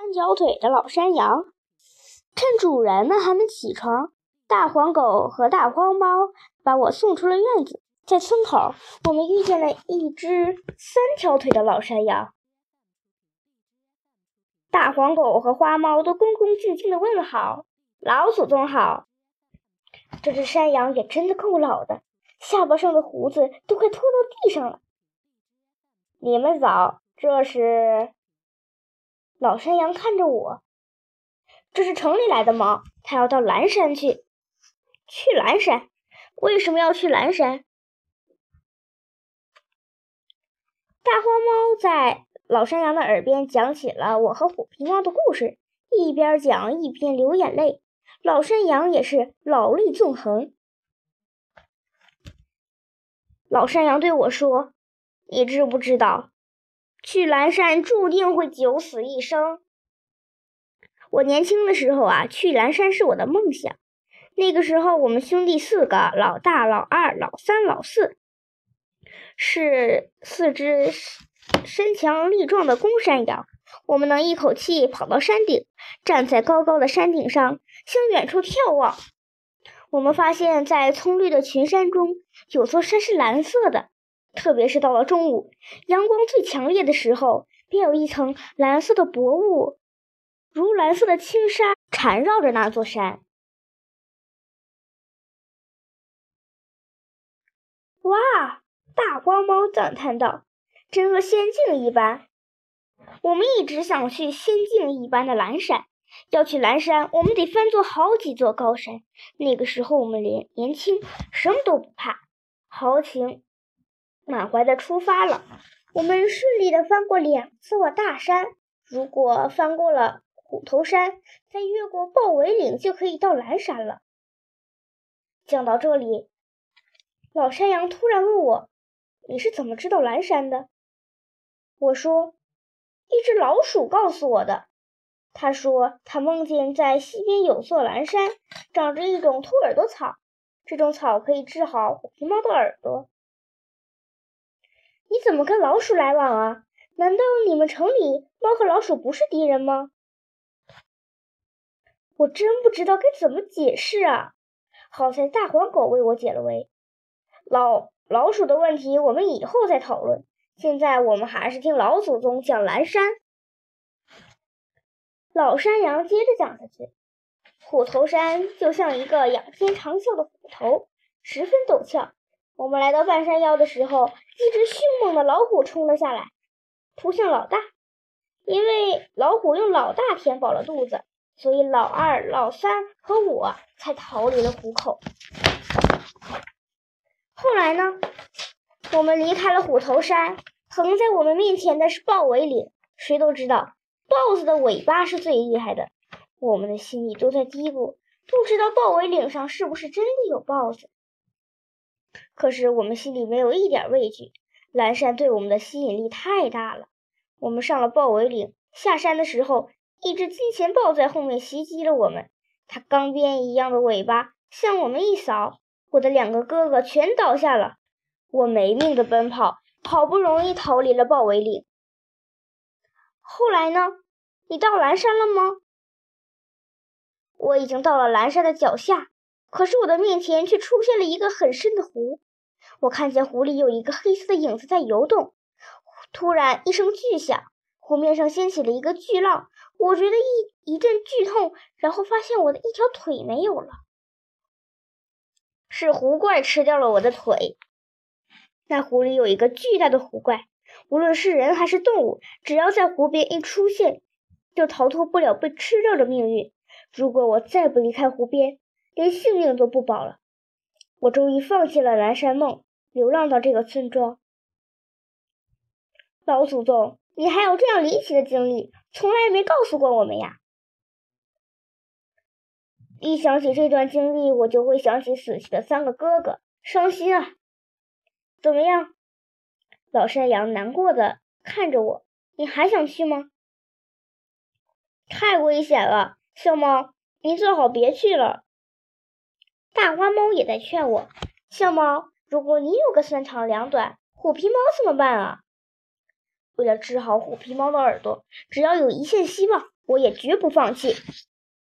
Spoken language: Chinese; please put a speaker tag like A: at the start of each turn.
A: 三条腿的老山羊，趁主人们还没起床，大黄狗和大黄猫把我送出了院子。在村口，我们遇见了一只三条腿的老山羊。大黄狗和花猫都恭恭敬敬的问好：“老祖宗好。”这只山羊也真的够老的，下巴上的胡子都快拖到地上了。你们早，这是。老山羊看着我，这是城里来的猫，它要到蓝山去。去蓝山？为什么要去蓝山？大花猫在老山羊的耳边讲起了我和虎皮猫的故事，一边讲一边流眼泪。老山羊也是老泪纵横。老山羊对我说：“你知不知道？”去蓝山注定会九死一生。我年轻的时候啊，去蓝山是我的梦想。那个时候，我们兄弟四个，老大、老二、老三、老四，是四只身强力壮的公山羊。我们能一口气跑到山顶，站在高高的山顶上，向远处眺望。我们发现，在葱绿的群山中，有座山是蓝色的。特别是到了中午，阳光最强烈的时候，便有一层蓝色的薄雾，如蓝色的轻纱缠绕着那座山。哇！大黄猫赞叹道：“真和仙境一般。”我们一直想去仙境一般的蓝山。要去蓝山，我们得翻过好几座高山。那个时候我们年年轻，什么都不怕，豪情。满怀的出发了，我们顺利的翻过两座大山。如果翻过了虎头山，再越过豹尾岭，就可以到蓝山了。讲到这里，老山羊突然问我：“你是怎么知道蓝山的？”我说：“一只老鼠告诉我的。他说他梦见在西边有座蓝山，长着一种兔耳朵草，这种草可以治好虎皮猫的耳朵。”你怎么跟老鼠来往啊？难道你们城里猫和老鼠不是敌人吗？我真不知道该怎么解释啊！好在大黄狗为我解了围。老老鼠的问题我们以后再讨论，现在我们还是听老祖宗讲蓝山。老山羊接着讲下去：虎头山就像一个仰天长啸的虎头，十分陡峭。我们来到半山腰的时候，一只凶猛的老虎冲了下来，扑向老大。因为老虎用老大填饱了肚子，所以老二、老三和我才逃离了虎口。后来呢？我们离开了虎头山，横在我们面前的是豹尾岭。谁都知道，豹子的尾巴是最厉害的。我们的心里都在嘀咕：不知道豹尾岭上是不是真的有豹子？可是我们心里没有一点畏惧，蓝山对我们的吸引力太大了。我们上了豹尾岭，下山的时候，一只金钱豹在后面袭击了我们。它钢鞭一样的尾巴向我们一扫，我的两个哥哥全倒下了。我没命的奔跑，好不容易逃离了豹尾岭。后来呢？你到蓝山了吗？我已经到了蓝山的脚下。可是我的面前却出现了一个很深的湖，我看见湖里有一个黑色的影子在游动。突然一声巨响，湖面上掀起了一个巨浪，我觉得一一阵剧痛，然后发现我的一条腿没有了，是湖怪吃掉了我的腿。那湖里有一个巨大的湖怪，无论是人还是动物，只要在湖边一出现，就逃脱不了被吃掉的命运。如果我再不离开湖边，连性命都不保了，我终于放弃了蓝山梦，流浪到这个村庄。老祖宗，你还有这样离奇的经历，从来没告诉过我们呀！一想起这段经历，我就会想起死去的三个哥哥，伤心啊！怎么样？老山羊难过的看着我，你还想去吗？太危险了，小猫，你最好别去了。大花猫也在劝我：“小猫，如果你有个三长两短，虎皮猫怎么办啊？”为了治好虎皮猫的耳朵，只要有一线希望，我也绝不放弃。